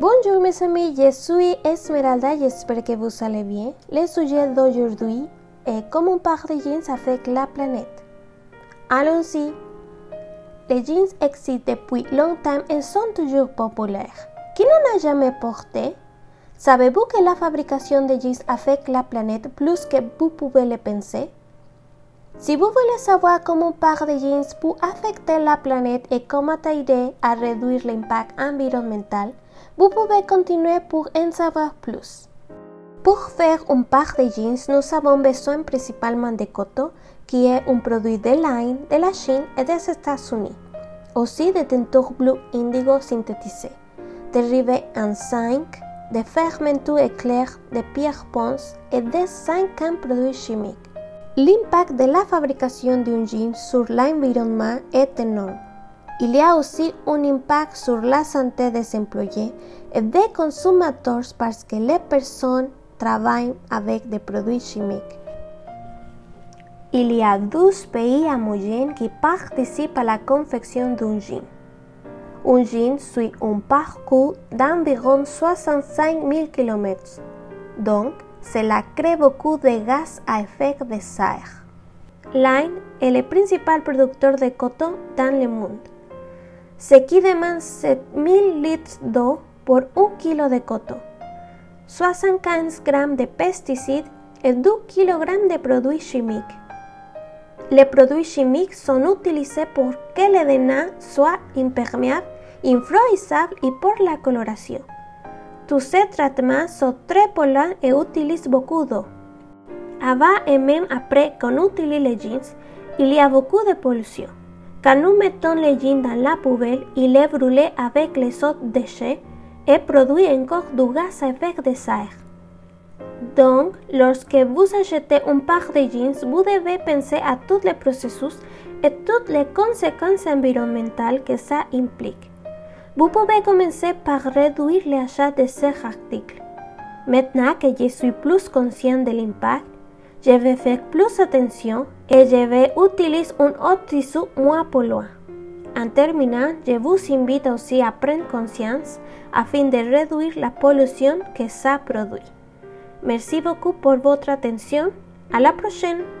Bonjour mes amis, je suis Esmeralda, j'espère que vous allez bien. Le sujet d'aujourd'hui est comment parler de jeans avec la planète. Allons-y. Les jeans existent depuis longtemps et sont toujours populaires. Qui n'en a jamais porté Savez-vous que la fabrication de jeans affecte la planète plus que vous pouvez le penser Si vous voulez savoir comment un par de jeans peut affecter la planète et comment aider à réduire l'impact environnemental, vous pouvez continuer pour en savoir plus. Pour faire un par de jeans, nous avons besoin principalement de coton, qui est un produit de laine de la Chine et des États-Unis, aussi de teinture bleu indigo synthétisée, de rivets en zinc, de fermentures éclairs, de pierre ponce et de 50 produits chimiques. L'impact de la fabrication d'un jean sur l'environnement est énorme. Il y a aussi un impact sur la santé des employés et des consommateurs parce que les personnes travaillent avec des produits chimiques. Il y a 12 pays homogènes qui participent à la confection d'un jean. Un jean suit un parcours d'environ 65 000 km, donc cela crée beaucoup de gaz à effet de serre. L'Inde est le principal producteur de coton dans le monde demande 7000 litres d'eau pour 1 kg de coton, 75 g de pesticides et 2 kg de produits chimiques. Les produits chimiques sont utilisés pour que le DNA soit imperméable, influençable et pour la coloration. Tous ces traitements sont très polluants et utilisent beaucoup d'eau. Avant et même après qu'on utilise les jeans, il y a beaucoup de pollution. Jeans dans la poubelle, il est brûlé avec les autres déchets et produit encore du gaz à effet de serre. Donc, lorsque vous achetez un par de jeans, vous devez penser à tous les processus et toutes les conséquences environnementales que ça implique. Vous pouvez commencer par réduire l'achat de ces articles. Maintenant que je suis plus conscient de l'impact, faire plus attention et je vais utiliser un tissu moins polluant. En terminant, je vous invite aussi à prendre conscience afin de réduire la pollution que ça produit. Merci beaucoup pour votre attention. À la prochaine!